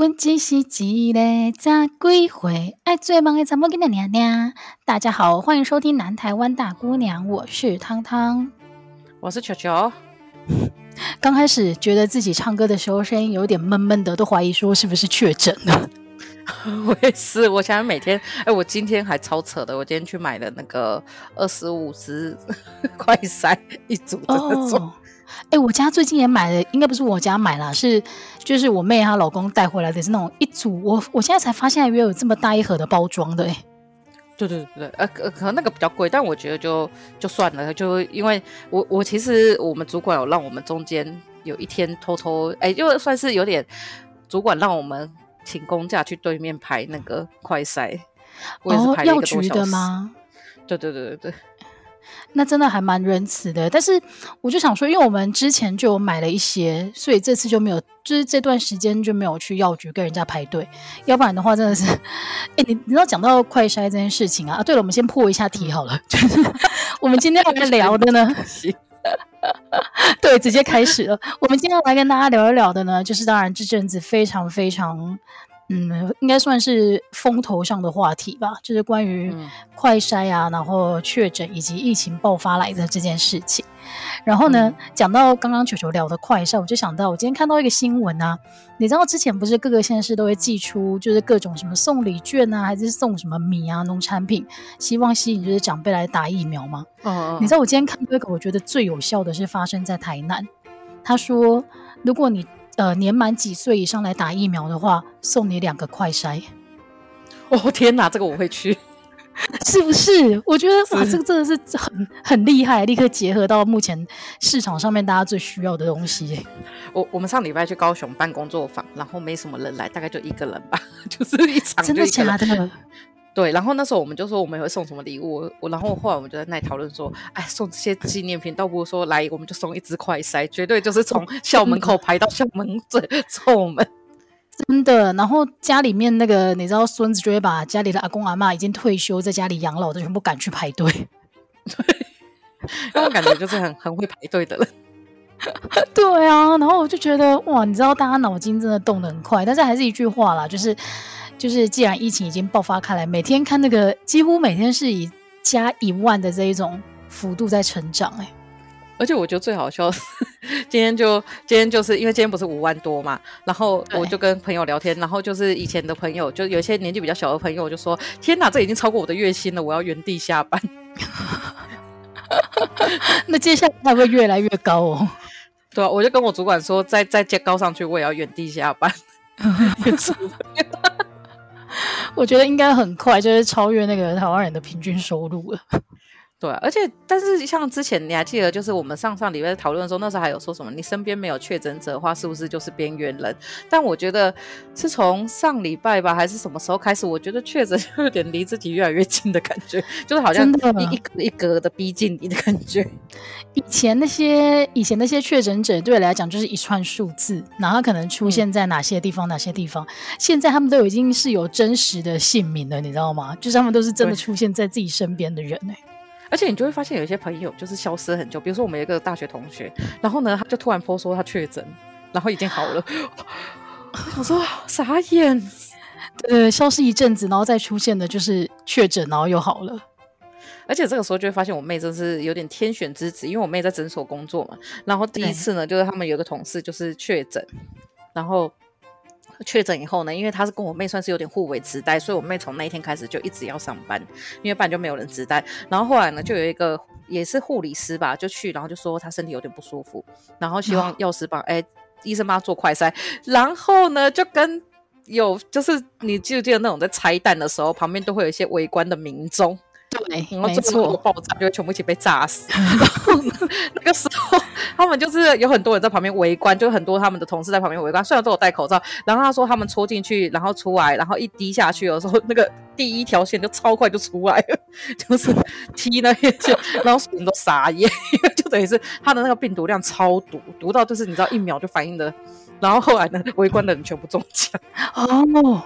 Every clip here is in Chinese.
问只是一个咋归回？爱最忙的怎么跟你娘娘？大家好，欢迎收听南台湾大姑娘，我是汤汤，我是球球。刚开始觉得自己唱歌的时候声音有点闷闷的，都怀疑说是不是确诊了。我也是，我想每天，哎，我今天还超扯的，我今天去买了那个二十五支 快塞一组的那种。哎，我家最近也买了，应该不是我家买了，是就是我妹她老公带回来的，是那种一组。我我现在才发现，原来有这么大一盒的包装的。哎，对对对，呃呃，可能那个比较贵，但我觉得就就算了，就因为我我其实我们主管有让我们中间有一天偷偷，哎，就算是有点主管让我们请公假去对面排那个快筛，我也是排了一个多小时。哦，药局的吗？对对对对对。那真的还蛮仁慈的，但是我就想说，因为我们之前就有买了一些，所以这次就没有，就是这段时间就没有去药局跟人家排队，要不然的话真的是，哎，你你知道讲到快筛这件事情啊，啊，对了，我们先破一下题好了，就是我们今天要来 聊的呢，对，直接开始了，我们今天要来跟大家聊一聊的呢，就是当然这阵子非常非常。嗯，应该算是风头上的话题吧，就是关于快筛啊，嗯、然后确诊以及疫情爆发来的这件事情。然后呢，嗯、讲到刚刚球球聊的快筛，我就想到我今天看到一个新闻啊，你知道之前不是各个县市都会寄出，就是各种什么送礼券啊，还是送什么米啊、农产品，希望吸引就是长辈来打疫苗吗？哦，你知道我今天看到一个，我觉得最有效的是发生在台南。他说，如果你呃，年满几岁以上来打疫苗的话，送你两个快筛。哦天哪，这个我会去，是不是？我觉得哇，这个真的是很很厉害，立刻结合到目前市场上面大家最需要的东西。我我们上礼拜去高雄办工作坊，然后没什么人来，大概就一个人吧，就是一场。真的假的？对，然后那时候我们就说我们会送什么礼物，我然后后来我们就在那里讨论说，哎，送这些纪念品倒不如说来，我们就送一支快塞，绝对就是从校门口排到校门最后门，真的。然后家里面那个你知道，孙子就会把家里的阿公阿妈已经退休在家里养老的全部赶去排队，对，因为我感觉就是很很会排队的人，对啊。然后我就觉得哇，你知道大家脑筋真的动得很快，但是还是一句话啦，就是。就是，既然疫情已经爆发开来，每天看那个，几乎每天是以加一万的这一种幅度在成长，欸，哎，而且我觉得最好笑是，今天就今天就是因为今天不是五万多嘛，然后我就跟朋友聊天，然后就是以前的朋友，就有一些年纪比较小的朋友，就说：“天哪，这已经超过我的月薪了，我要原地下班。”那接下来会不会越来越高哦？对啊，我就跟我主管说，再再接高上去，我也要原地下班。我觉得应该很快就是超越那个台湾人的平均收入了。对，而且但是像之前你还记得，就是我们上上礼拜讨论的时候，那时候还有说什么，你身边没有确诊者的话，是不是就是边缘人？但我觉得是从上礼拜吧，还是什么时候开始，我觉得确诊就有点离自己越来越近的感觉，就是好像一一格一格的逼近你的感觉。以前那些以前那些确诊者对我来讲就是一串数字，然后可能出现在哪些地方、嗯、哪些地方，现在他们都已经是有真实的姓名了，你知道吗？就是他们都是真的出现在自己身边的人哎、欸。而且你就会发现有一些朋友就是消失很久，比如说我们有一个大学同学，然后呢，他就突然 po 说他确诊，然后已经好了。我说傻眼，呃，消失一阵子，然后再出现的就是确诊，然后又好了。而且这个时候就会发现我妹真是有点天选之子，因为我妹在诊所工作嘛。然后第一次呢，就是他们有个同事就是确诊，然后。确诊以后呢，因为他是跟我妹算是有点互为直带，所以我妹从那一天开始就一直要上班，因为不然就没有人直带。然后后来呢，就有一个也是护理师吧，就去，然后就说他身体有点不舒服，然后希望药师帮哎医生帮他做快筛。然后呢，就跟有就是你记不记得那种在拆弹的时候，旁边都会有一些围观的民众。对，然后最后爆炸就会全部一起被炸死。然 后那个时候，他们就是有很多人在旁边围观，就很多他们的同事在旁边围观，虽然都有戴口罩。然后他说他们戳进去，然后出来，然后一滴下去的时候，那个第一条线就超快就出来了，就是踢那边就，然后所有人都傻眼，因为就等于是他的那个病毒量超毒，毒到就是你知道一秒就反应的。然后后来呢，围观的人全部中奖。哦，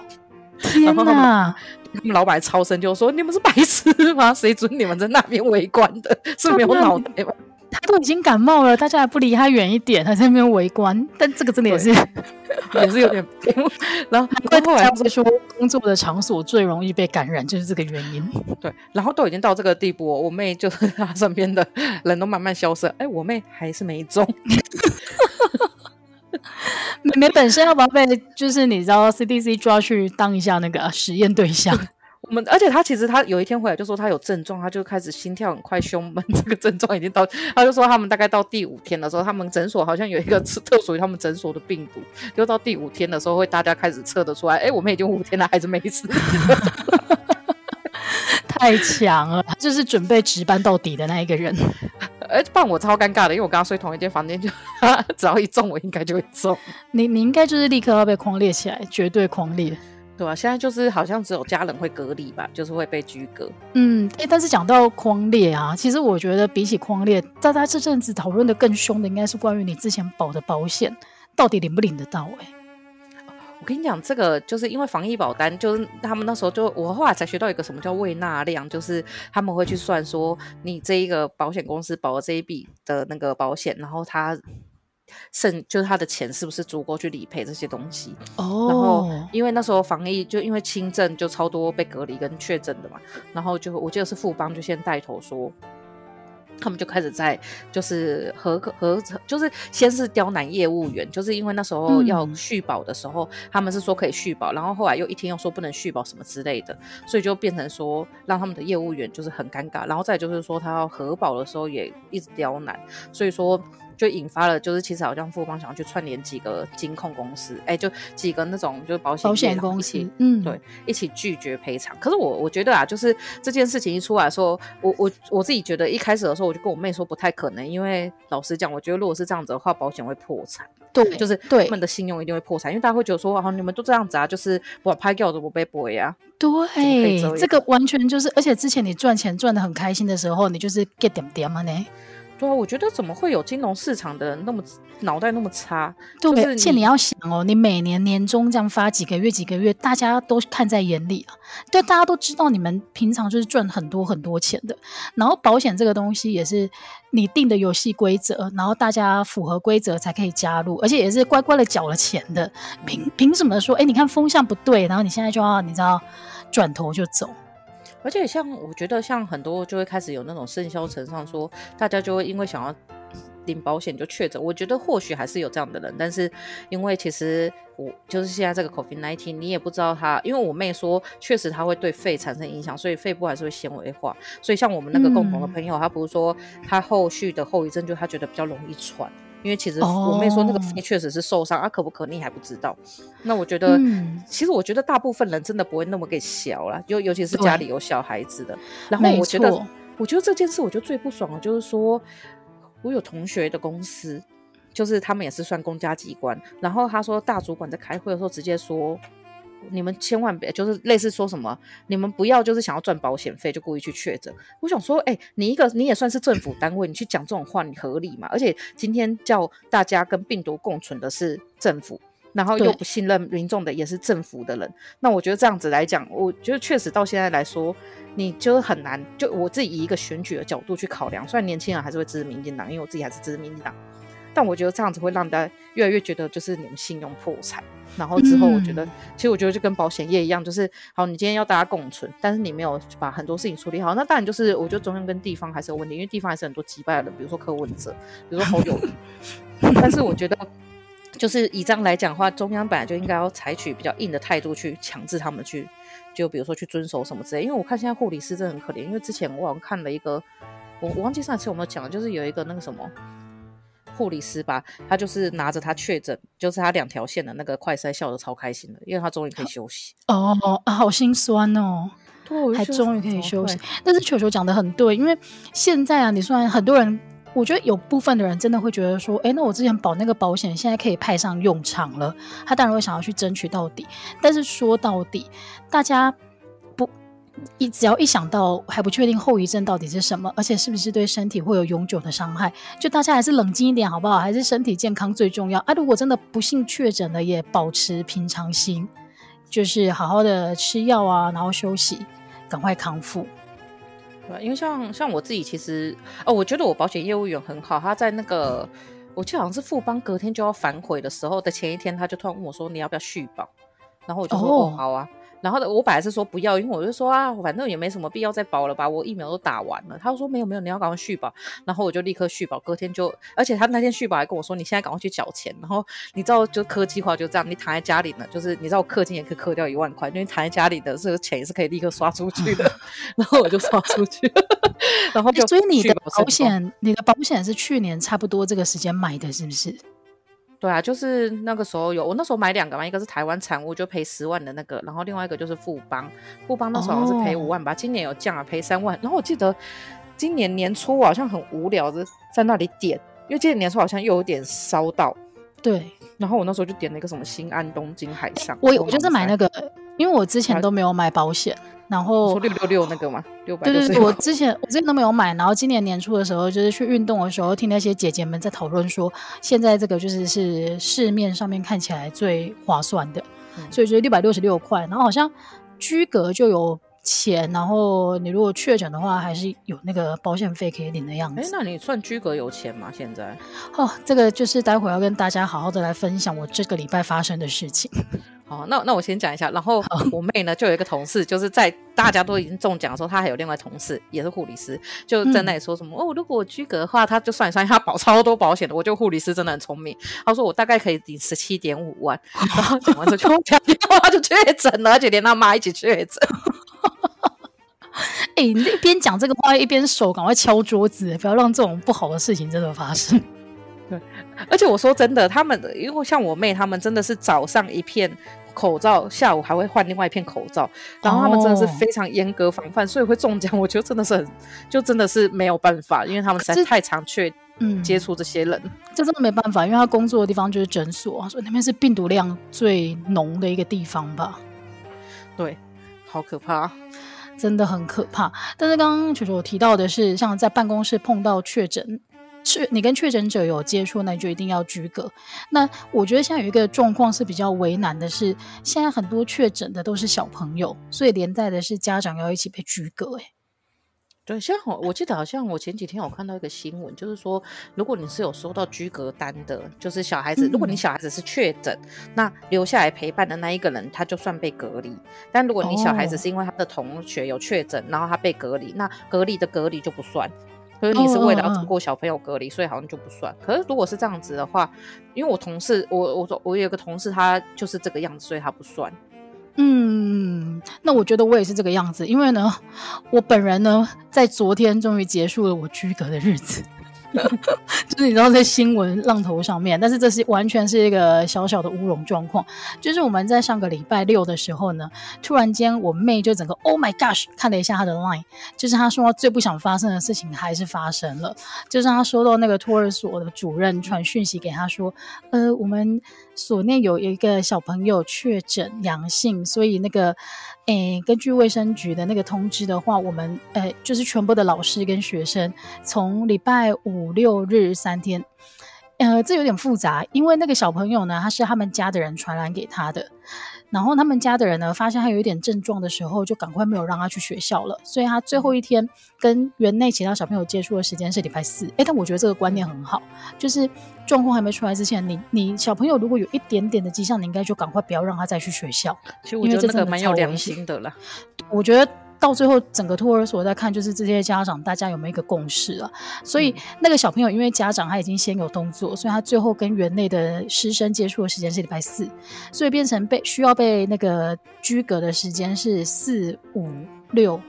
天哪！他们老板超生就说：“你们是白痴吗？谁准你们在那边围观的？是没有脑袋吗？”他都已经感冒了，大家还不离他远一点，还在那边围观。但这个真的也是也是有点，然后难怪后来会说工作的场所最容易被感染，就是这个原因。对，然后都已经到这个地步，我妹就是她身边的人都慢慢消失，哎，我妹还是没中。妹妹本身要不要被就是你知道 CDC 抓去当一下那个实验对象？我们而且他其实他有一天回来就说他有症状，他就开始心跳很快、胸闷，这个症状已经到。他就说他们大概到第五天的时候，他们诊所好像有一个特属于他们诊所的病毒，就到第五天的时候会大家开始测得出来。哎，我们已经五天了，还是没死。太强了，就是准备值班到底的那一个人。哎，不然我超尴尬的，因为我跟他睡同一间房间，就 只要一中，我应该就会中。你你应该就是立刻要被框列起来，绝对框列。对、啊？现在就是好像只有家人会隔离吧，就是会被居隔。嗯，哎，但是讲到框列啊，其实我觉得比起框列，大家这阵子讨论的更凶的，应该是关于你之前保的保险到底领不领得到、欸？哎，我跟你讲，这个就是因为防疫保单，就是他们那时候就我后来才学到一个什么叫未纳量，就是他们会去算说你这一个保险公司保了这一笔的那个保险，然后他。剩就是他的钱是不是足够去理赔这些东西？哦、oh.，然后因为那时候防疫就因为轻症就超多被隔离跟确诊的嘛，然后就我记得是富邦就先带头说，他们就开始在就是和和就是先是刁难业务员，就是因为那时候要续保的时候、嗯，他们是说可以续保，然后后来又一天又说不能续保什么之类的，所以就变成说让他们的业务员就是很尴尬，然后再就是说他要核保的时候也一直刁难，所以说。就引发了，就是其实好像富邦想要去串联几个金控公司，哎、欸，就几个那种就是保险保险公司，嗯，对，一起拒绝赔偿。可是我我觉得啊，就是这件事情一出来说，我我我自己觉得一开始的时候，我就跟我妹说不太可能，因为老实讲，我觉得如果是这样子的话，保险会破产，对，就是对他们的信用一定会破产，因为大家会觉得说，啊，你们都这样子啊，就是我拍掉都不被赔呀，对，这个完全就是，而且之前你赚钱赚的很开心的时候，你就是 get 点点嘛呢。对啊，我觉得怎么会有金融市场的人那么脑袋那么差？对，就是、而且你要想哦，你每年年终这样发几个月几个月，大家都看在眼里啊。对，大家都知道你们平常就是赚很多很多钱的。然后保险这个东西也是你定的游戏规则，然后大家符合规则才可以加入，而且也是乖乖的缴了钱的。凭凭什么说？哎，你看风向不对，然后你现在就要你知道转头就走？而且像我觉得像很多就会开始有那种盛嚣尘上说，大家就会因为想要领保险就确诊。我觉得或许还是有这样的人，但是因为其实我就是现在这个 COVID-19，你也不知道他，因为我妹说确实他会对肺产生影响，所以肺部还是会纤维化。所以像我们那个共同的朋友，嗯、他不是说他后续的后遗症，就他觉得比较容易喘。因为其实我妹说那个肺确实是受伤、哦、啊，可不可逆还不知道。那我觉得、嗯，其实我觉得大部分人真的不会那么给小了，尤尤其是家里有小孩子的。然后我觉得，我觉得这件事我觉得最不爽的就是说，我有同学的公司，就是他们也是算公家机关，然后他说大主管在开会的时候直接说。你们千万别，就是类似说什么，你们不要就是想要赚保险费就故意去确诊。我想说，哎、欸，你一个你也算是政府单位，你去讲这种话，你合理吗？而且今天叫大家跟病毒共存的是政府，然后又不信任民众的也是政府的人。那我觉得这样子来讲，我觉得确实到现在来说，你就很难。就我自己以一个选举的角度去考量，虽然年轻人还是会支持民进党，因为我自己还是支持民进党。但我觉得这样子会让大家越来越觉得，就是你们信用破产。然后之后，我觉得、嗯，其实我觉得就跟保险业一样，就是好，你今天要大家共存，但是你没有把很多事情处理好，那当然就是我觉得中央跟地方还是有问题，因为地方还是很多击败的人，比如说柯文哲，比如说侯友宜。但是我觉得，就是以这样来讲的话，中央本来就应该要采取比较硬的态度去强制他们去，就比如说去遵守什么之类。因为我看现在护理师真的很可怜，因为之前我好像看了一个，我我忘记上次有没有讲，就是有一个那个什么。护理师吧，他就是拿着他确诊，就是他两条线的那个快筛，笑得超开心的，因为他终于可以休息。哦啊，好心酸哦，对，还终于可以休息。但是球球讲的很对，因为现在啊，你虽然很多人，我觉得有部分的人真的会觉得说，哎，那我之前保那个保险，现在可以派上用场了，他当然会想要去争取到底。但是说到底，大家。一只要一想到还不确定后遗症到底是什么，而且是不是对身体会有永久的伤害，就大家还是冷静一点好不好？还是身体健康最重要啊！如果真的不幸确诊了，也保持平常心，就是好好的吃药啊，然后休息，赶快康复。对，因为像像我自己，其实哦，我觉得我保险业务员很好，他在那个我记得好像是富邦隔天就要反悔的时候的前一天，他就突然问我说：“你要不要续保？”然后我就说：“哦，哦好啊。”然后我本来是说不要，因为我就说啊，反正也没什么必要再保了吧，我疫苗都打完了。他就说没有没有，你要赶快续保。然后我就立刻续保，隔天就，而且他那天续保还跟我说，你现在赶快去缴钱。然后你知道就科技化就这样，你躺在家里呢，就是你知道我氪金也可以氪掉一万块，因为躺在家里的这个钱也是可以立刻刷出去的。然后我就刷出去，然后就。所以你的保险，你的保险是去年差不多这个时间买的，是不是？对啊，就是那个时候有，我那时候买两个嘛，一个是台湾产物就赔十万的那个，然后另外一个就是富邦，富邦那时候好像是赔五万吧今年有降啊赔三万。然后我记得今年年初我好像很无聊的在那里点，因为今年年初好像又有点烧到，对，然后我那时候就点了一个什么新安东京海上，我我就是买那个，因为我之前都没有买保险。然后六六六那个嘛，六百对对对，我之前我之前都没有买，然后今年年初的时候，就是去运动的时候，听那些姐姐们在讨论说，现在这个就是是市面上面看起来最划算的，嗯、所以就是六百六十六块，然后好像居格就有钱，然后你如果确诊的话，还是有那个保险费可以领的样子。哎，那你算居格有钱吗？现在？哦，这个就是待会儿要跟大家好好的来分享我这个礼拜发生的事情。好，那那我先讲一下，然后我妹呢就有一个同事，就是在大家都已经中奖的时候，她还有另外同事也是护理师，就在那里说什么、嗯、哦，如果我居格的话，他就算一算，他保超多保险的。我觉得护理师真的很聪明，他说我大概可以抵十七点五万，然后讲完之后就 讲电话就确诊了，而且连他妈一起确诊。哎、欸，你一边讲这个话，一边手赶快敲桌子，不要让这种不好的事情真的发生。对，而且我说真的，他们因为像我妹，他们真的是早上一片口罩，下午还会换另外一片口罩，然后他们真的是非常严格防范，哦、所以会中奖。我觉得真的是很，就真的是没有办法，因为他们实在太常去嗯接触这些人，这真的没办法，因为他工作的地方就是诊所，所以那边是病毒量最浓的一个地方吧。对，好可怕，真的很可怕。但是刚刚球球提到的是，像在办公室碰到确诊。是你跟确诊者有接触，那你就一定要居隔。那我觉得现在有一个状况是比较为难的是，现在很多确诊的都是小朋友，所以连带的是家长要一起被居隔。哎，对，像我我记得好像我前几天有看到一个新闻，就是说如果你是有收到居隔单的，就是小孩子，嗯、如果你小孩子是确诊，那留下来陪伴的那一个人他就算被隔离。但如果你小孩子是因为他的同学有确诊，然后他被隔离，那隔离的隔离就不算。可是你是为了要通过小朋友隔离，oh, uh, uh. 所以好像就不算。可是如果是这样子的话，因为我同事，我我我有个同事，他就是这个样子，所以他不算。嗯，那我觉得我也是这个样子，因为呢，我本人呢，在昨天终于结束了我居隔的日子。就是你知道在新闻浪头上面，但是这是完全是一个小小的乌龙状况。就是我们在上个礼拜六的时候呢，突然间我妹就整个 Oh my gosh 看了一下她的 line，就是她说最不想发生的事情还是发生了，就是她收到那个托儿所的主任传讯息给她说，呃，我们所内有一个小朋友确诊阳性，所以那个。诶，根据卫生局的那个通知的话，我们诶就是全部的老师跟学生从礼拜五六日三天，呃，这有点复杂，因为那个小朋友呢，他是他们家的人传染给他的。然后他们家的人呢，发现他有一点症状的时候，就赶快没有让他去学校了。所以他最后一天跟园内其他小朋友接触的时间是礼拜四。哎，但我觉得这个观念很好，就是状况还没出来之前，你你小朋友如果有一点点的迹象，你应该就赶快不要让他再去学校。其实我觉得这个蛮有良心的了。我觉得。到最后，整个托儿所在看，就是这些家长大家有没有一个共识啊？所以那个小朋友，因为家长他已经先有动作，所以他最后跟园内的师生接触的时间是礼拜四，所以变成被需要被那个居隔的时间是四五六。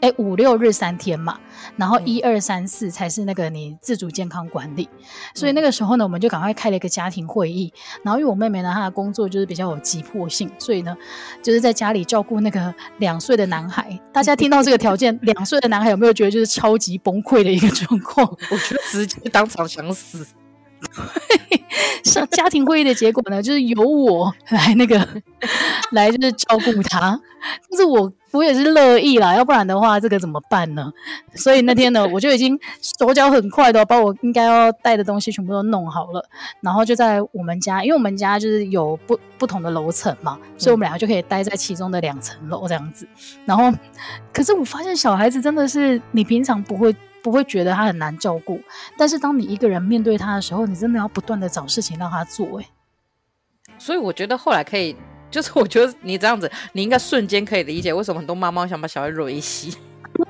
哎，五六日三天嘛，然后一二三四才是那个你自主健康管理，嗯、所以那个时候呢，我们就赶快开了一个家庭会议。然后因为我妹妹呢，她的工作就是比较有急迫性，所以呢，就是在家里照顾那个两岁的男孩。大家听到这个条件，两岁的男孩有没有觉得就是超级崩溃的一个状况？我觉得直接当场想死。上家庭会议的结果呢，就是由我来那个来就是照顾他，但是我我也是乐意啦，要不然的话这个怎么办呢？所以那天呢，我就已经手脚很快的把我应该要带的东西全部都弄好了，然后就在我们家，因为我们家就是有不不同的楼层嘛，所以我们两个就可以待在其中的两层楼这样子。然后，可是我发现小孩子真的是你平常不会。不会觉得他很难照顾，但是当你一个人面对他的时候，你真的要不断的找事情让他做。哎，所以我觉得后来可以，就是我觉得你这样子，你应该瞬间可以理解为什么很多妈妈想把小孩惹一洗。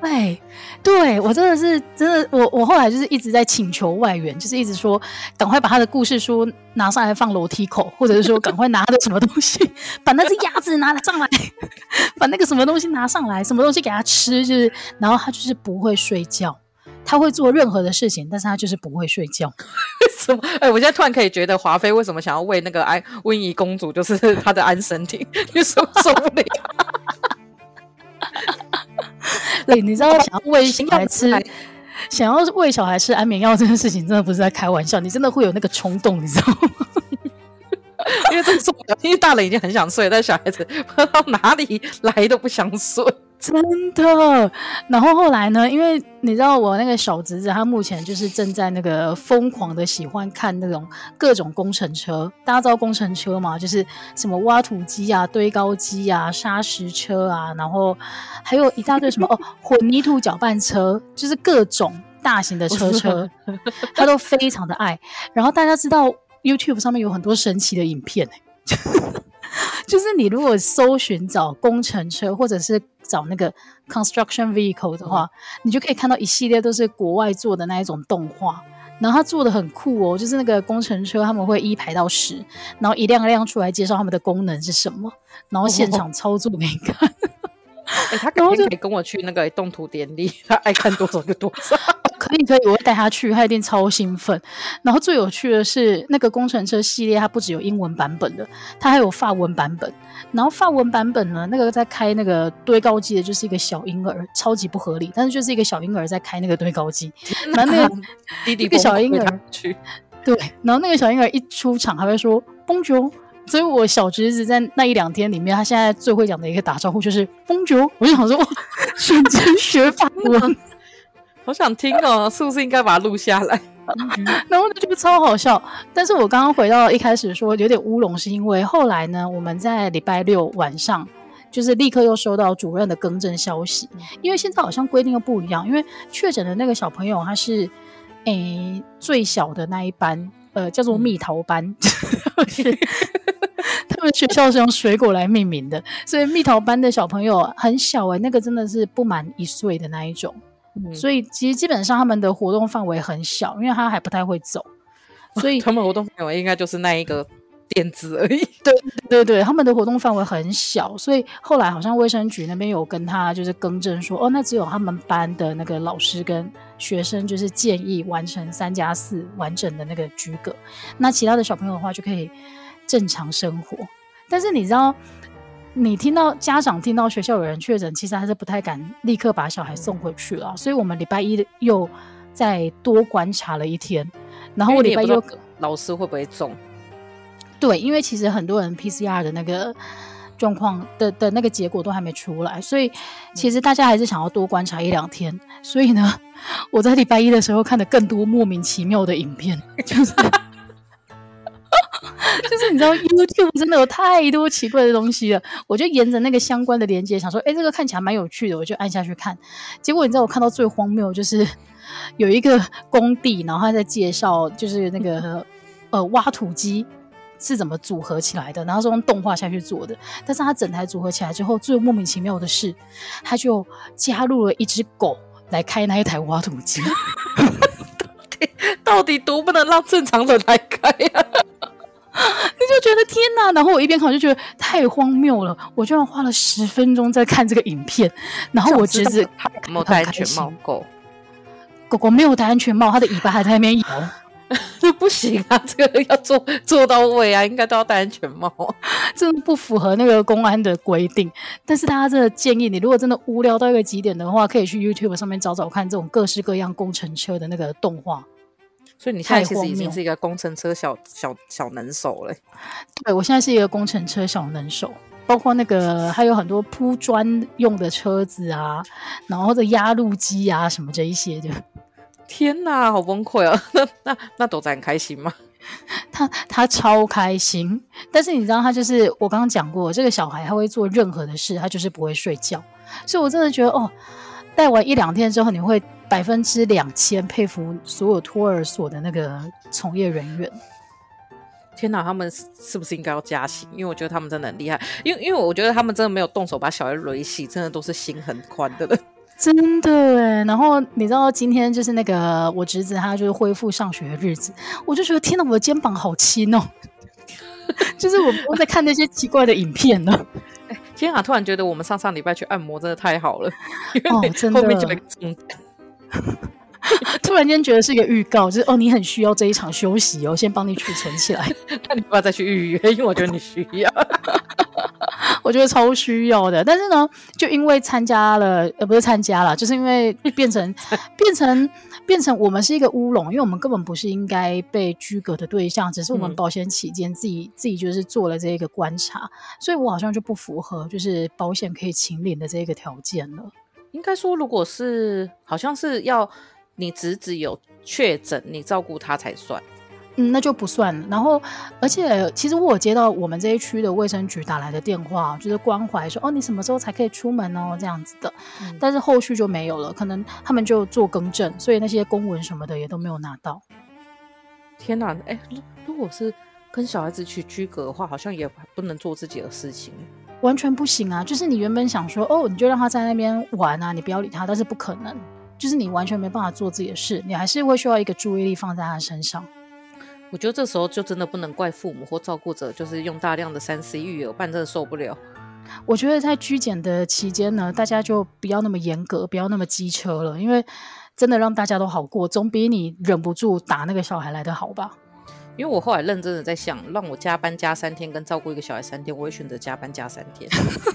对，对我真的是真的，我我后来就是一直在请求外援，就是一直说赶快把他的故事书拿上来放楼梯口，或者是说赶快拿他的什么东西，把那只鸭子拿上来，把那个什么东西拿上来，什么东西给他吃，就是然后他就是不会睡觉。他会做任何的事情，但是他就是不会睡觉。为 什么？哎、欸，我现在突然可以觉得华妃为什么想要喂那个安 温宜公主，就是她的安身体，你受受不了。对，你知道想要喂小孩吃，想要喂小孩吃安眠药这件事情，真的不是在开玩笑，你真的会有那个冲动，你知道吗？因为这个因为大人已经很想睡，但小孩子不知道哪里来都不想睡。真的，然后后来呢？因为你知道我那个小侄子，他目前就是正在那个疯狂的喜欢看那种各种工程车。大家知道工程车嘛？就是什么挖土机啊、堆高机啊、砂石车啊，然后还有一大堆什么 哦，混凝土搅拌车，就是各种大型的车车，他都非常的爱。然后大家知道 YouTube 上面有很多神奇的影片，就是你如果搜寻找工程车，或者是找那个 construction vehicle 的话，嗯，你就可以看到一系列都是国外做的那一种动画，然后他做的很酷哦，就是那个工程车他们会一排到十，然后一辆一辆出来介绍他们的功能是什么，然后现场操作给你看。哦欸、他可不可以跟我去那个动图典礼，他爱看多少就多少。可以可以，我会带他去，他一定超兴奋。然后最有趣的是，那个工程车系列，它不只有英文版本的，它还有法文版本。然后法文版本呢，那个在开那个堆高机的，就是一个小婴儿，超级不合理，但是就是一个小婴儿在开那个堆高机。然 后那个弟弟，一个小婴儿去，对，然后那个小婴儿一出场还会说 Bonjour。所以我小侄子在那一两天里面，他现在最会讲的一个打招呼就是 Bonjour。我就想说，瞬间学法文。好想听哦，是不是应该把它录下来？然后就觉得超好笑。但是我刚刚回到一开始说有点乌龙，是因为后来呢，我们在礼拜六晚上就是立刻又收到主任的更正消息，因为现在好像规定又不一样，因为确诊的那个小朋友他是诶、欸、最小的那一班，呃，叫做蜜桃班，是 他们学校是用水果来命名的，所以蜜桃班的小朋友很小诶、欸，那个真的是不满一岁的那一种。嗯、所以其实基本上他们的活动范围很小，因为他还不太会走，所以他们活动范围应该就是那一个垫子而已。对对对，他们的活动范围很小，所以后来好像卫生局那边有跟他就是更正说，哦，那只有他们班的那个老师跟学生就是建议完成三加四完整的那个居格，那其他的小朋友的话就可以正常生活。但是你知道？你听到家长听到学校有人确诊，其实还是不太敢立刻把小孩送回去了。所以我们礼拜一又再多观察了一天，然后我礼拜一又老师会不会中？对，因为其实很多人 PCR 的那个状况的的那个结果都还没出来，所以其实大家还是想要多观察一两天。所以呢，我在礼拜一的时候看的更多莫名其妙的影片，就是。就是你知道 YouTube 真的有太多奇怪的东西了，我就沿着那个相关的连接想说，哎、这个看起来蛮有趣的，我就按下去看。结果你知道我看到最荒谬就是有一个工地，然后他在介绍就是那个呃挖土机是怎么组合起来的，然后是用动画下去做的。但是他整台组合起来之后，最莫名其妙的是，他就加入了一只狗来开那一台挖土机。到底多不能让正常人来开呀、你就觉得天哪！然后我一边看，我就觉得太荒谬了。我居然花了十分钟在看这个影片，然后我侄子没有戴安全帽，狗狗狗没有戴安全帽，它的尾巴还在那边摇，这不行啊！这个要做做到位啊，应该都要戴安全帽，这不符合那个公安的规定。但是大家真的建议你，如果真的无聊到一个极点的话，可以去 YouTube 上面找找看这种各式各样工程车的那个动画。所以你现在其实已经是一个工程车小小小能手了。对，我现在是一个工程车小能手，包括那个还有很多铺砖用的车子啊，然后的压路机啊什么这一些的。天哪，好崩溃啊！那那那斗仔很开心吗？他他超开心，但是你知道他就是我刚刚讲过，这个小孩他会做任何的事，他就是不会睡觉，所以我真的觉得哦，带完一两天之后，你会百分之两千佩服所有托儿所的那个从业人员。天哪，他们是不是应该要加薪？因为我觉得他们真的很厉害，因为因为我觉得他们真的没有动手把小孩雷死，真的都是心很宽的人。真的哎，然后你知道今天就是那个我侄子他就是恢复上学的日子，我就觉得天哪，我的肩膀好轻哦，就是我不会再看那些奇怪的影片了。哎，天啊，突然觉得我们上上礼拜去按摩真的太好了，哦，真的。后面就 突然间觉得是一个预告，就是哦，你很需要这一场休息哦，先帮你储存起来，那你不要再去预约，因为我觉得你需要。我觉得超需要的，但是呢，就因为参加了，呃，不是参加了，就是因为变成变成变成我们是一个乌龙，因为我们根本不是应该被拘格的对象，只是我们保险起见自己、嗯、自己就是做了这一个观察，所以我好像就不符合就是保险可以请领的这个条件了。应该说，如果是好像是要你侄子有确诊，你照顾他才算。嗯，那就不算了。然后，而且其实我有接到我们这一区的卫生局打来的电话，就是关怀说，哦，你什么时候才可以出门哦，这样子的。嗯。但是后续就没有了，可能他们就做更正，所以那些公文什么的也都没有拿到。天哪，哎，如果是跟小孩子去居隔的话，好像也不能做自己的事情，完全不行啊！就是你原本想说，哦，你就让他在那边玩啊，你不要理他，但是不可能，就是你完全没办法做自己的事，你还是会需要一个注意力放在他身上。我觉得这时候就真的不能怪父母或照顾者，就是用大量的三 C 育儿，不然真的受不了。我觉得在居检的期间呢，大家就不要那么严格，不要那么机车了，因为真的让大家都好过，总比你忍不住打那个小孩来的好吧。因为我后来认真的在想，让我加班加三天跟照顾一个小孩三天，我会选择加班加三天，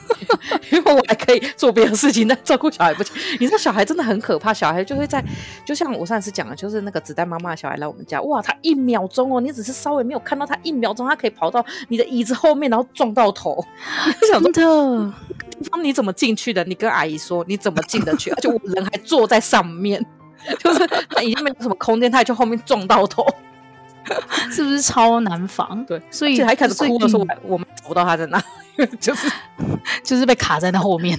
因为我还可以做别的事情，但照顾小孩不行。你知道小孩真的很可怕，小孩就会在，就像我上次讲的，就是那个子弹妈妈的小孩来我们家，哇，他一秒钟哦，你只是稍微没有看到他一秒钟，他可以跑到你的椅子后面，然后撞到头。真的，地方你怎么进去的？你跟阿姨说你怎么进得去？而且我人还坐在上面，就是他已经没有什么空间，他也就后面撞到头。是不是超难防？对，所以还开始哭的时候，我们找不到他在哪，就是 就是被卡在那后面。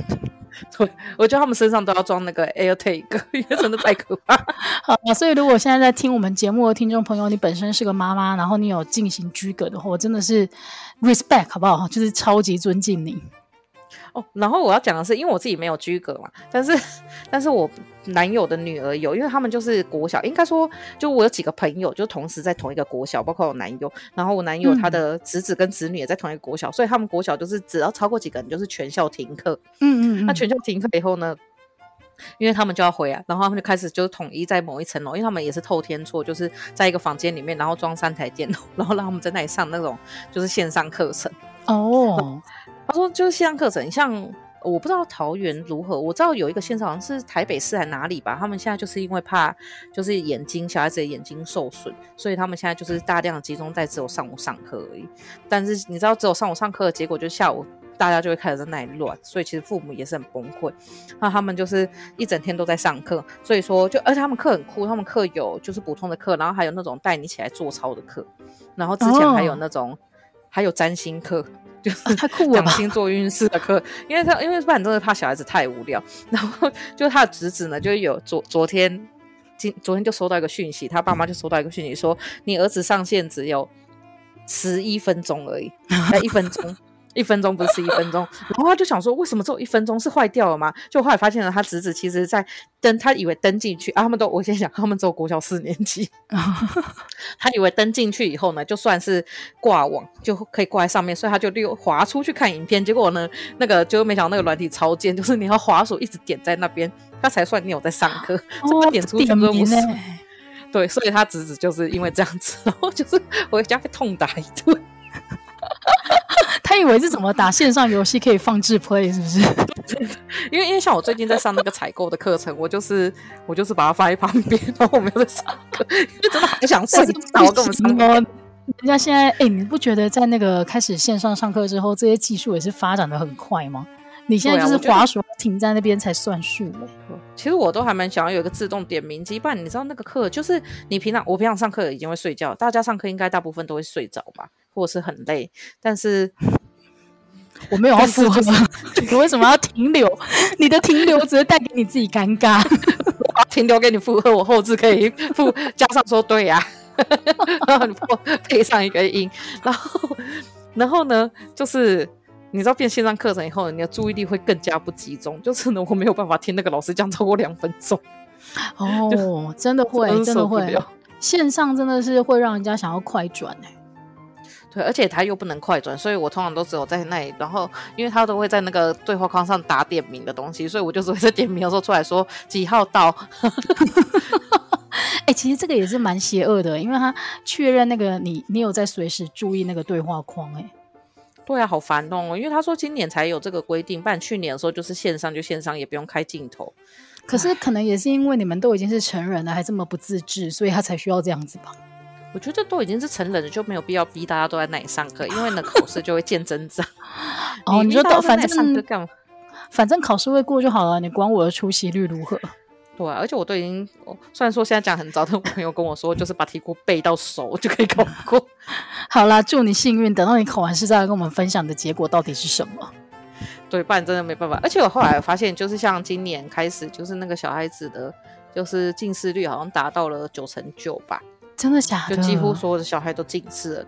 对，我觉得他们身上都要装那个 AirTag，因为真的太可怕。好，所以如果现在在听我们节目的听众朋友，你本身是个妈妈，然后你有进行居格的话，我真的是 respect 好不好？就是超级尊敬你。哦，然后我要讲的是，因为我自己没有居隔嘛，但是，但是我男友的女儿有，因为他们就是国小，应该说，就我有几个朋友，就同时在同一个国小，包括我男友，然后我男友他的侄子跟侄女也在同一个国小，嗯、所以他们国小就是只要超过几个人，就是全校停课。嗯，嗯嗯，那全校停课以后呢，因为他们就要回来，然后他们就开始就是统一在某一层楼，因为他们也是透天厝，就是在一个房间里面，然后装三台电脑，然后让他们在那里上那种就是线上课程。哦。他说就是线上课程，像我不知道桃园如何，我知道有一个线上好像是台北市还哪里吧，他们现在就是因为怕就是眼睛小孩子的眼睛受损，所以他们现在就是大量的集中在只有上午上课而已。但是你知道只有上午上课的结果，就下午大家就会开始在那里乱，所以其实父母也是很崩溃。那他们就是一整天都在上课，所以说就而且他们课很酷，他们课有就是普通的课，然后还有那种带你起来做操的课，然后之前还有那种、哦、还有占星课。就是太酷了，讲星座运势的课，因为他因为不然真的怕小孩子太无聊。然后就他的侄子呢，就有昨昨天今昨天就收到一个讯息，他爸妈就收到一个讯息说，你儿子上线只有十一分钟而已，才一分钟。一分钟不是一分钟，然后他就想说，为什么只有一分钟是坏掉了吗？就后来发现了，他侄子其实在登，他以为登进去啊，他们都我先想，他们只有国小四年级，他以为登进去以后呢，就算是挂网就可以挂在上面，所以他就溜滑出去看影片，结果呢，那个就没想到那个软体超贱，就是你要滑鼠一直点在那边，他才算你有在上课，这么点出去都不是。对，所以他侄子就是因为这样子，然后就是回家被痛打一顿。他以为是怎么打线上游戏可以放置 play 是不是？因为因为像我最近在上那个采购的课程，我就是我就是把它放在旁边，然后我没有在上课，因为真的好想睡觉。我跟我们上课，人家现在哎、欸，你不觉得在那个开始线上上课之后，这些技术也是发展的很快吗？你现在就是滑鼠停在那边才算数嘞。其实我都还蛮想要有一个自动点名机，不然你知道那个课就是你平常我平常上课已经会睡觉，大家上课应该大部分都会睡着吧，或者是很累，但是 我没有要附和，你为什么要停留？你的停留只是带给你自己尴尬。我要停留给你附和，我后置可以附加上说对呀、啊，然后你配上一个音，然后然后呢就是。你知道变线上课程以后，你的注意力会更加不集中，就是呢，我没有办法听那个老师讲超过两分钟。哦，真的会，真的会。线上真的是会让人家想要快转哎。对，而且他又不能快转，所以我通常都只有在那里，然后因为他都会在那个对话框上打点名的东西，所以我就是会在点名的时候出来说几号到。哎、欸，其实这个也是蛮邪恶的，因为他确认那个你，你有在随时注意那个对话框哎。对啊，好烦哦！因为他说今年才有这个规定，不然去年的时候就是线上就线上，也不用开镜头。可是可能也是因为你们都已经是成人了，还这么不自制，所以他才需要这样子吧？我觉得都已经是成人了，就没有必要逼大家都在那里上课，因为呢考试就会见真章。哦，你说反正干嘛？反正考试会过就好了，你管我的出席率如何？对、啊，而且我都已经，虽然说现在讲很早，但我朋友跟我说，就是把题库背到熟就可以考过。好啦，祝你幸运，等到你考完试再来跟我们分享的结果到底是什么。对，不然真的没办法。而且我后来发现，就是像今年开始，就是那个小孩子的，就是近视率好像达到了九成九吧？真的假的？就几乎所有的小孩都近视了。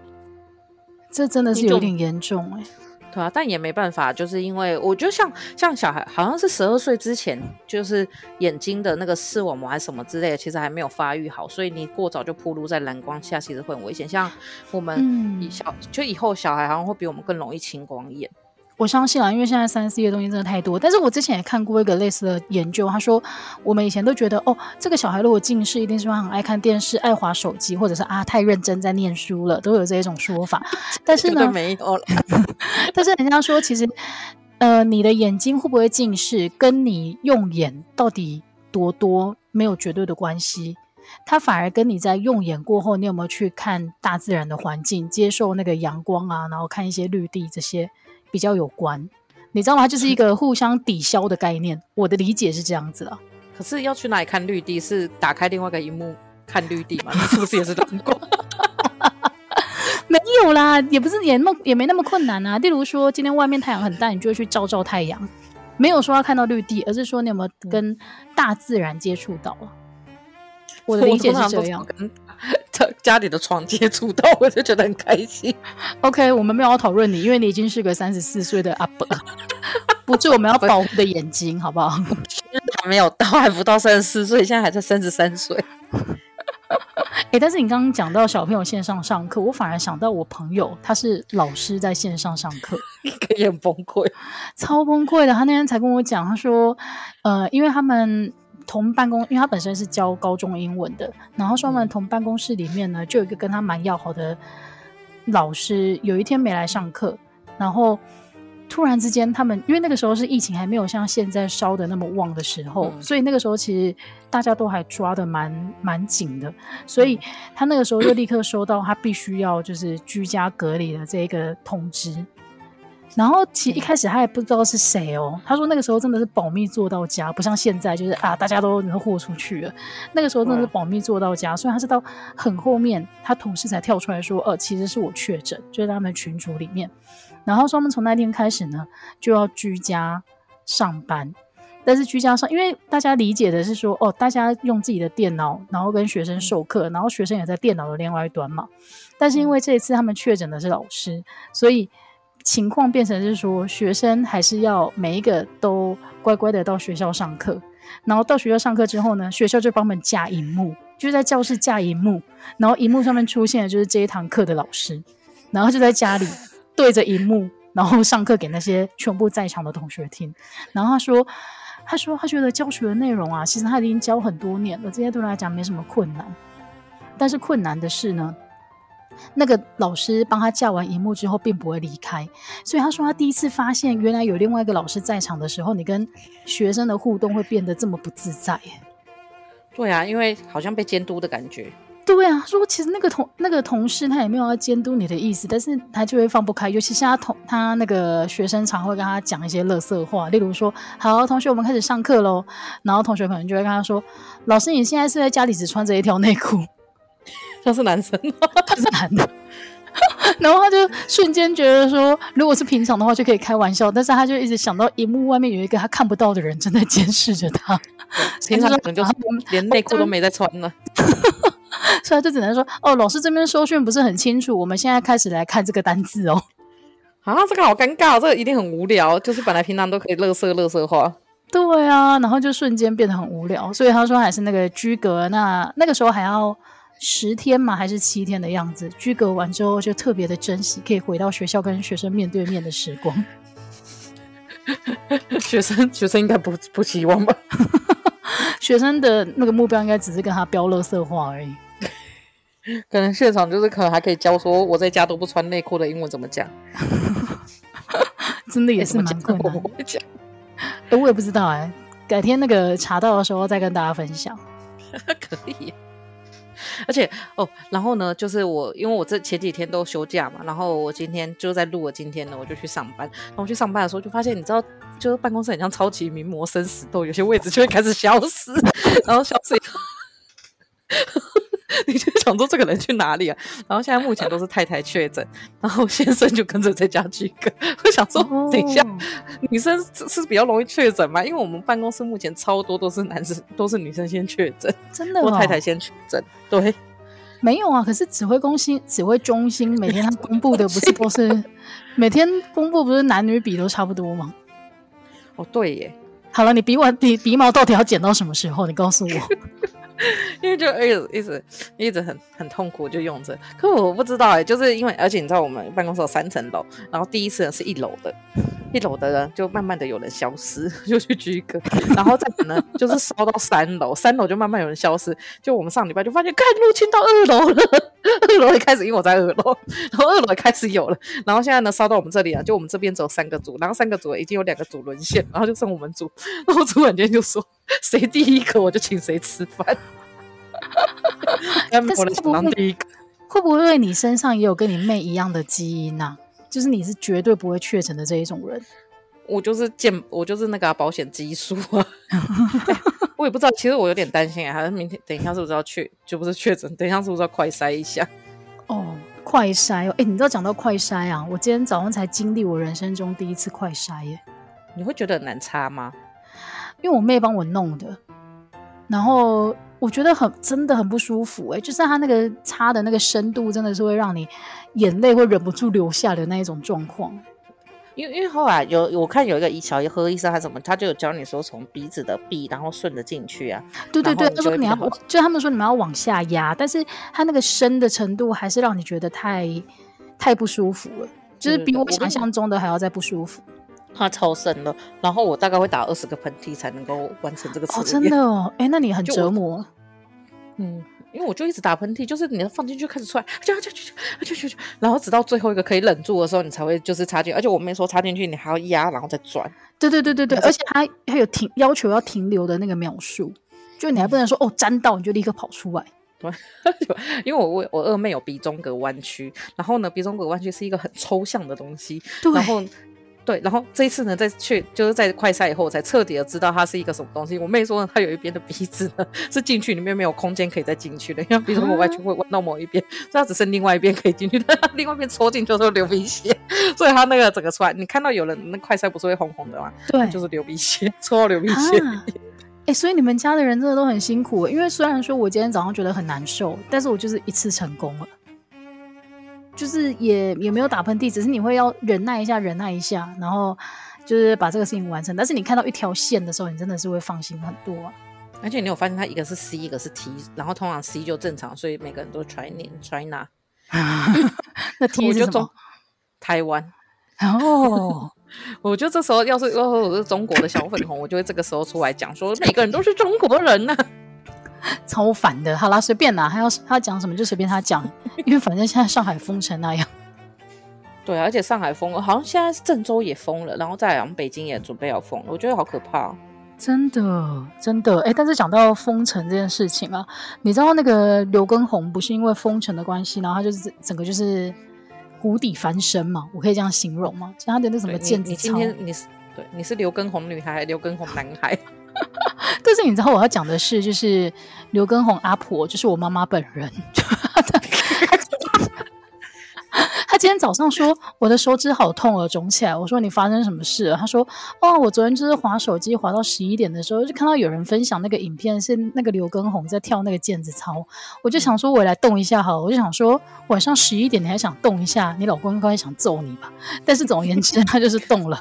这真的是有点严重哎、欸。对啊，但也没办法，就是因为我觉得像像小孩，好像是十二岁之前，就是眼睛的那个视网膜还是什么之类的，其实还没有发育好，所以你过早就暴露在蓝光下，其实会很危险。像我们以小、嗯、就以后小孩好像会比我们更容易青光眼。我相信啊，因为现在三 C 的东西真的太多。但是我之前也看过一个类似的研究，他说我们以前都觉得哦，这个小孩如果近视，一定是他很爱看电视、爱滑手机，或者是啊太认真在念书了，都有这一种说法。但是呢，没有了。但是人家说，其实呃，你的眼睛会不会近视，跟你用眼到底多多没有绝对的关系。它反而跟你在用眼过后，你有没有去看大自然的环境，接受那个阳光啊，然后看一些绿地这些。比较有关，你知道吗？它就是一个互相抵消的概念。我的理解是这样子的。可是要去哪里看绿地？是打开另外一个荧幕看绿地吗？你是不是也是蓝光？没有啦，也不是也那么也没那么困难啊。例如说，今天外面太阳很大，你就会去照照太阳。没有说要看到绿地，而是说你有没有跟大自然接触到了。我的理解是这样。家里的床接触到，我就觉得很开心。OK，我们没有要讨论你，因为你已经是个三十四岁的阿伯，不是我们要保护的眼睛，好不好？还没有到，还不到三十四岁，现在还在三十三岁。哎、欸，但是你刚刚讲到小朋友线上上课，我反而想到我朋友，他是老师在线上上课，也很崩溃，超崩溃的。他那天才跟我讲，他说，呃，因为他们。同办公，因为他本身是教高中英文的，然后说他们同办公室里面呢，就有一个跟他蛮要好的老师，有一天没来上课，然后突然之间，他们因为那个时候是疫情还没有像现在烧的那么旺的时候，嗯、所以那个时候其实大家都还抓的蛮蛮紧的，所以他那个时候就立刻收到他必须要就是居家隔离的这一个通知。然后其实一开始他也不知道是谁哦，他说那个时候真的是保密做到家，不像现在就是啊大家都能豁出去了。那个时候真的是保密做到家，所以他是到很后面，他同事才跳出来说，呃，其实是我确诊，就在他们群组里面。然后说他们从那天开始呢，就要居家上班，但是居家上，因为大家理解的是说，哦，大家用自己的电脑，然后跟学生授课，然后学生也在电脑的另外一端嘛。但是因为这一次他们确诊的是老师，所以。情况变成是说，学生还是要每一个都乖乖的到学校上课，然后到学校上课之后呢，学校就帮他们架荧幕，就在教室架荧幕，然后荧幕上面出现的就是这一堂课的老师，然后就在家里对着荧幕，然后上课给那些全部在场的同学听。然后他说，他说他觉得教学的内容啊，其实他已经教很多年了，这些对他来讲没什么困难，但是困难的是呢。那个老师帮他叫完荧幕之后，并不会离开。所以他说他第一次发现，原来有另外一个老师在场的时候，你跟学生的互动会变得这么不自在。对啊，因为好像被监督的感觉。对啊，说其实那个同那个同事他也没有要监督你的意思，但是他就会放不开。尤其是他同他那个学生常会跟他讲一些乐色话，例如说：“好，同学，我们开始上课喽。”然后同学可能就会跟他说：“老师，你现在是在家里只穿着一条内裤。”他是男生，他是男的。然后他就瞬间觉得说，如果是平常的话就可以开玩笑，但是他就一直想到荧幕外面有一个他看不到的人正在监视着他。平常可能就是连内裤都没在穿呢。所以他就只能说：“哦，老师这边收讯不是很清楚，我们现在开始来看这个单字哦。”啊，这个好尴尬，这个一定很无聊。就是本来平常都可以乐色乐色话，对啊，然后就瞬间变得很无聊。所以他说还是那个居格，那那个时候还要十天嘛，还是七天的样子？居隔完之后就特别的珍惜，可以回到学校跟学生面对面的时光。学生学生应该不不希望吧？学生的那个目标应该只是跟他飙乐色话而已。可能现场就是可能还可以教说我在家都不穿内裤的英文怎么讲，真的也是蛮困难。我不会讲，哎，我也不知道哎，改天那个查到的时候再跟大家分享。可以。而且哦，然后呢，就是我因为我这前几天都休假嘛，然后我今天就在录了，今天呢我就去上班。然后我去上班的时候就发现，你知道，就是办公室很像超级名模生死斗，有些位置就会开始消失，然后消失以后。你就想说这个人去哪里啊？然后现在目前都是太太确诊，然后先生就跟着在家居隔。我想说，等一下，女生是比较容易确诊吗？因为我们办公室目前超多都是男生，都是女生先确诊，真的，我太太先确诊。对，没有啊。可是指挥中心、指挥中心每天他公布的不是都是每天公布不是男女比都差不多吗？哦，对耶。好了，你鼻完鼻鼻毛到底要剪到什么时候？你告诉我。因为就一直一直一直很很痛苦，就用着。可我不知道哎、就是因为而且你知道我们办公室有三层楼，然后第一次是一楼的，一楼的人就慢慢的有人消失，就去居隔，然后再可能就是烧到三楼，三楼就慢慢有人消失。就我们上礼拜就发现，看入侵到二楼了，二楼也开始，因为我在二楼，然后二楼也开始有了，然后现在呢烧到我们这里啊，就我们这边只有三个组，然后三个组已经有两个组沦陷，然后就剩我们组，然后主管今天就说。谁第一个我就请谁吃饭。但是会不会会不会你身上也有跟你妹一样的基因啊？就是你是绝对不会确诊的这一种人。我就是健，我就是那个、啊、保险基数啊、欸。我也不知道，其实我有点担心啊。还是明天等一下是不是要确，就不是确诊，等一下是不是要快筛一下？哦，快筛哦。哎、欸，你知道讲到快筛啊？我今天早上才经历我人生中第一次快筛耶。你会觉得很难擦吗？因为我妹帮我弄的，然后我觉得很真的很不舒服哎、欸，就是它那个擦的那个深度，真的是会让你眼泪会忍不住流下的那一种状况。因为因为后来有我看有一个医小儿科医生还是什么，他就有教你说从鼻子的壁，然后顺着进去啊。对对对，他说你要就他们说你们要往下压，但是他那个深的程度还是让你觉得太太不舒服了，就是比我想象中的还要再不舒服。它超深了，然后我大概会打二十个喷嚏才能够完成这个测验。哦，真的哦，哎，那你很 折磨。嗯，因为我就一直打喷嚏，就是你要放进去开始出来，就就就就就就，然后直到最后一个可以忍住的时候，你才会就是插进。而且我没说插进去，你还要压，然后再转。对对对对对，而且它还有停要求要停留的那个秒数，就你还不能说哦沾到你就立刻跑出来。对，因为我我我二妹有鼻中隔弯曲，然后呢鼻中隔弯曲是一个很抽象的东西，对然后。对，然后这一次呢，再去就是在快筛以后，我才彻底的知道它是一个什么东西。我妹说，她有一边的鼻子呢是进去里面没有空间可以再进去的，因为鼻子往外去会弯到某一边，所以它只剩另外一边可以进去，但它另外一边戳进去就是流鼻血，所以它那个整个出来，你看到有人那快筛不是会红红的吗？对，就是流鼻血，戳到流鼻血。哎、啊，所以你们家的人真的都很辛苦，因为虽然说我今天早上觉得很难受，但是我就是一次成功了。就是也也没有打喷嚏，只是你会要忍耐一下，忍耐一下，然后就是把这个事情完成。但是你看到一条线的时候，你真的是会放心很多啊。而且你有发现它一个是 C，一个是 T，然后通常 C 就正常，所以每个人都 China China。那 T 是什么？台湾。哦，我觉得这时候要是要是我是中国的小粉红，我就会这个时候出来讲说，每个人都是中国人呐、啊。超烦的。好啦，随便啦，他要他讲什么就随便他讲，因为反正现在上海封成那样。对，而且上海封了，好像现在郑州也封了，然后再来，我们北京也准备要封了，我觉得好可怕。真的，真的，哎，但是讲到封城这件事情啊，你知道那个刘畊宏不是因为封城的关系，然后他就是整个就是谷底翻身嘛？我可以这样形容吗？就他的那什么毽子操？你今天你是对，你是刘畊宏女孩刘畊宏男孩？就是你知道我要讲的是，就是刘畊宏阿婆，就是我妈妈本人。今天早上说我的手指好痛哦，肿起来。我说你发生什么事了？他说哦，我昨天就是滑手机滑到十一点的时候，就看到有人分享那个影片，是那个刘畊宏在跳那个毽子操。我就想说，我来动一下好了。我就想说，晚上十一点你还想动一下，你老公应该想揍你吧？但是总而言之，他就是动了。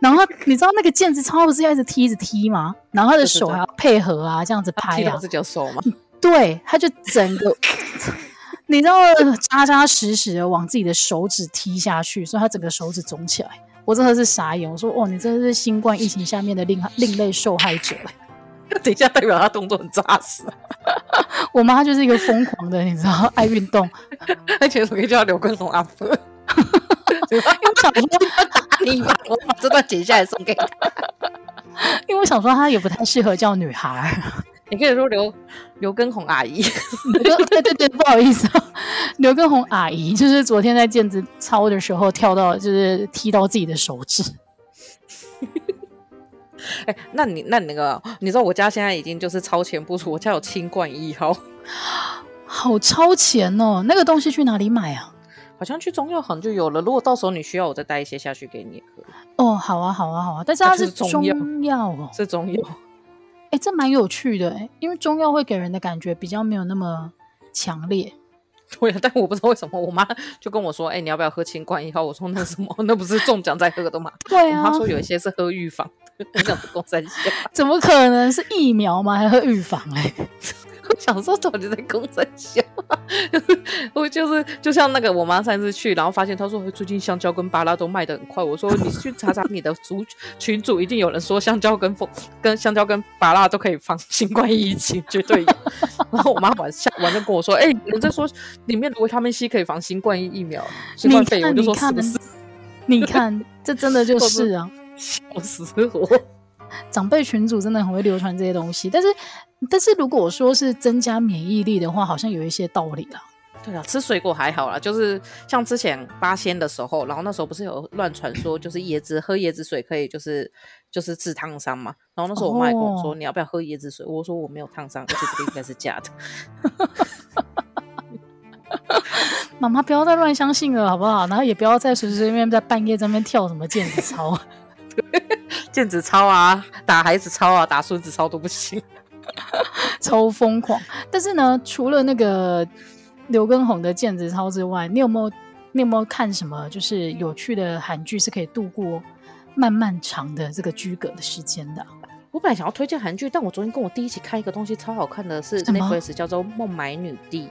然后你知道那个毽子操不是要一直踢一直踢吗？然后他的手还要配合啊，这样子拍啊。踢这叫手吗？对，他就整个。你知道，扎扎实实的往自己的手指踢下去，所以他整个手指肿起来。我真的是傻眼，我说：“哦，你真的是新冠疫情下面的另另类受害者。”等一下，代表他动作很扎实。我妈就是一个疯狂的，你知道，爱运动。而且我可以叫刘畊宏阿婆。因为我想说，你把我把这段剪下来送给他。因为我想说，他也不太适合叫女孩。你可以说刘刘根红阿姨，对对对，不好意思，啊刘根红阿姨就是昨天在毽子操的时候跳到，就是踢到自己的手指。哎、欸，那你那你那个，你知道我家现在已经就是超前部署，我家有清冠一号，好超前哦！那个东西去哪里买啊？好像去中药行就有了。如果到时候你需要，我再带一些下去给你也可以。哦，好啊，好啊，好啊，但是它是中药哦，是中药。哎，这蛮有趣的哎，因为中药会给人的感觉比较没有那么强烈。对啊，但我不知道为什么，我妈就跟我说：“哎，你要不要喝清冠一号？”我说：“那什么，那不是中奖在喝的吗？” 对啊，她说有一些是喝预防，我想不公三下，怎么可能是疫苗吗？还喝预防哎？我 想说，到底在公三小？我就是就像那个我妈上次去，然后发现她说最近香蕉跟芭拉都卖的很快。我说你去查查你的族群组，一定有人说香蕉跟风跟香蕉跟芭拉都可以防新冠疫情，绝对有。然后我妈晚下晚上跟我说，哎、欸，有人在说里面的维他命 C 可以防新冠疫疫苗，新冠肺炎，我就说是不是？你看，这真的就是啊，笑死我！长辈群组真的很会流传这些东西，但是。但是如果说是增加免疫力的话，好像有一些道理啦。对啊，吃水果还好啦，就是像之前八仙的时候，然后那时候不是有乱传说，就是椰子喝椰子水可以就是就是治烫伤嘛。然后那时候我妈也跟我说，哦、你要不要喝椰子水？我说我没有烫伤，而且这个应该是假的。妈妈不要再乱相信了，好不好？然后也不要再随随便便在半夜在那边跳什么毽子操，毽子操啊，打孩子操啊，打孙子操都不行。超疯狂！但是呢，除了那个刘畊宏的毽子操之外，你有没有你有没有看什么就是有趣的韩剧是可以度过漫漫长的这个居隔的时间的？我本来想要推荐韩剧，但我昨天跟我弟一起看一个东西超好看的是 Netflix 叫做《孟买女帝》，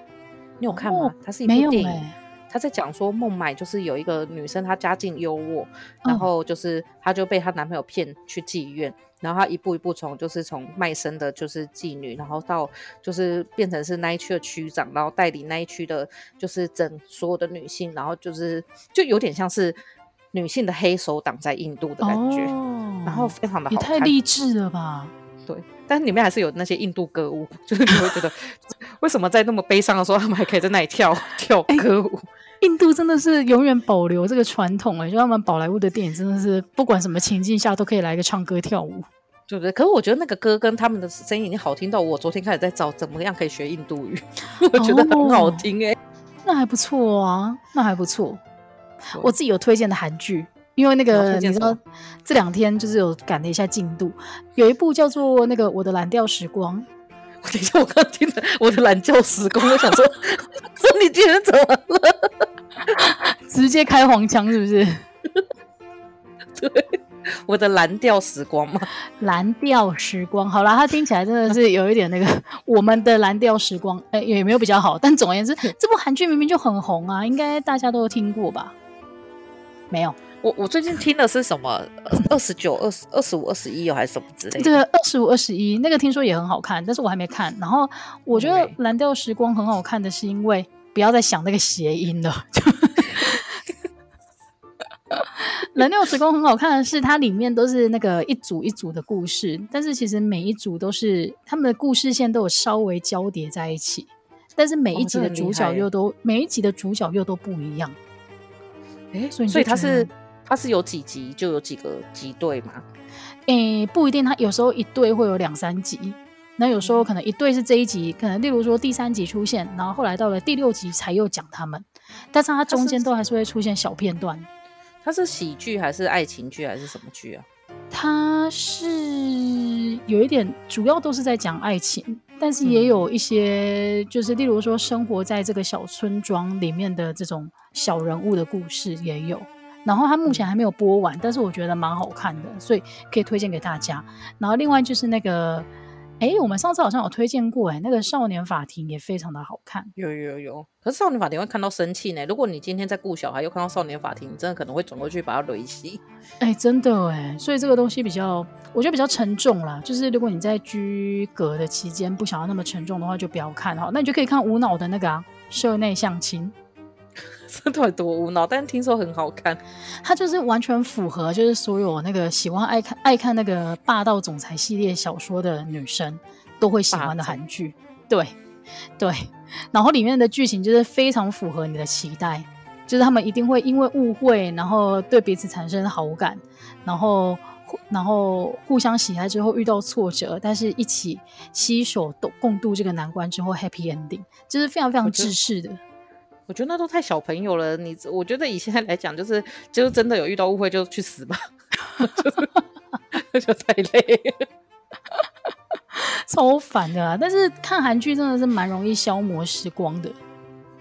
你有看吗？哦、它是一部电影，欸、他在讲说孟买就是有一个女生，她家境优渥，然后就是她就被她男朋友骗去妓院。然后她一步一步从就是从卖身的，就是妓女，然后到就是变成是那一区的区长，然后带领那一区的，就是整所有的女性，然后就是就有点像是女性的黑手党在印度的感觉，哦、然后非常的好看，也太励志了吧？对，但是里面还是有那些印度歌舞，就是你会觉得 为什么在那么悲伤的时候，他们还可以在那里跳跳歌舞？印度真的是永远保留这个传统哎，就他们宝莱坞的电影真的是不管什么情境下都可以来个唱歌跳舞。对不对？可是我觉得那个歌跟他们的声音已经好听到我昨天开始在找怎么样可以学印度语，我觉得很好听哎、欸哦，那还不错啊，那还不错。我自己有推荐的韩剧，因为那个你知道这两天就是有赶了一下进度，有一部叫做那个《我的蓝调时光》。我等一下，我刚听了《我的蓝调时光》，我想说，说 你今天怎么了？直接开黄腔是不是？对。我的蓝调时光嘛？蓝调时光，好啦，它听起来真的是有一点那个 我们的蓝调时光，哎、欸，也没有比较好。但总而言之，这部韩剧明明就很红啊，应该大家都有听过吧？没有，我我最近听的是什么二十九、二十二十五、二十一还是什么之类的？对，二十五、二十一那个听说也很好看，但是我还没看。然后我觉得《蓝调时光》很好看的是因为不要再想那个谐音了。蓝六时空很好看的是它里面都是那个一组一组的故事，但是其实每一组都是他们的故事线都有稍微交叠在一起，但是每一集的主角又都、哦、每一集的主角又都不一样。哎，所以所以他是。它是有几集就有几个集队吗？诶、欸，不一定，它有时候一队会有两三集，那有时候可能一对是这一集，可能例如说第三集出现，然后后来到了第六集才又讲他们，但是它中间都还是会出现小片段。它是喜剧还是爱情剧还是什么剧啊？它是有一点，主要都是在讲爱情，但是也有一些就是例如说生活在这个小村庄里面的这种小人物的故事也有。然后它目前还没有播完，但是我觉得蛮好看的，所以可以推荐给大家。然后另外就是那个，哎，我们上次好像有推荐过，哎，那个《少年法庭》也非常的好看。有有有，可是《少年法庭》会看到生气呢。如果你今天在顾小孩，又看到《少年法庭》，你真的可能会转过去把它雷死。哎，真的哎，所以这个东西比较，我觉得比较沉重啦。就是如果你在居隔的期间不想要那么沉重的话，就不要看哈。那你就可以看无脑的那个啊，社内相亲。这到底多无脑？但听说很好看，它就是完全符合，就是所有那个喜欢爱看爱看那个霸道总裁系列小说的女生都会喜欢的韩剧。对对，然后里面的剧情就是非常符合你的期待，就是他们一定会因为误会，然后对彼此产生好感，然后然后互相喜爱之后遇到挫折，但是一起携手共共度这个难关之后 happy ending，就是非常非常制式的。我觉得那都太小朋友了。你我觉得以现在来讲，就是就是真的有遇到误会就去死吧，就是 就太累了，超烦的啊。但是看韩剧真的是蛮容易消磨时光的。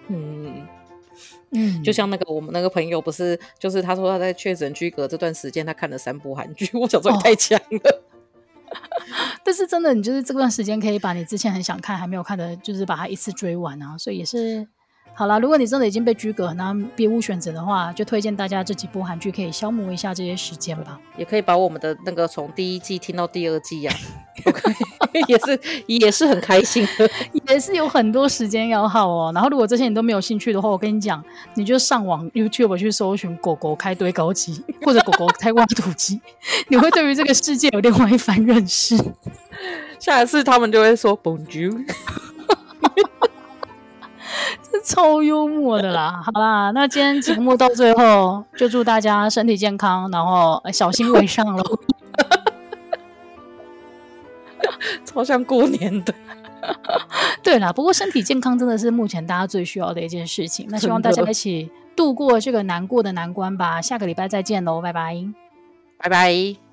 嗯嗯，就像那个我们那个朋友不是，就是他说他在确诊居隔这段时间，他看了三部韩剧。我想说你太强了。哦、但是真的，你就是这段时间可以把你之前很想看还没有看的，就是把它一次追完啊。所以也是。好啦，如果你真的已经被居隔，那别无选择的话，就推荐大家这几部韩剧可以消磨一下这些时间吧。也可以把我们的那个从第一季听到第二季呀、啊，也是也是很开心的，也是有很多时间要耗哦。然后如果这些你都没有兴趣的话，我跟你讲，你就上网 YouTube 去搜寻“狗狗开堆高机”或者“狗狗开挖土机”，你会对于这个世界有另外一番认识。下一次他们就会说 Bonjour。超幽默的啦！好啦，那今天节目到最后，就祝大家身体健康，然后小心为上喽。超像过年的。对啦，不过身体健康真的是目前大家最需要的一件事情。那希望大家一起度过这个难过的难关吧。下个礼拜再见喽，拜拜，拜拜。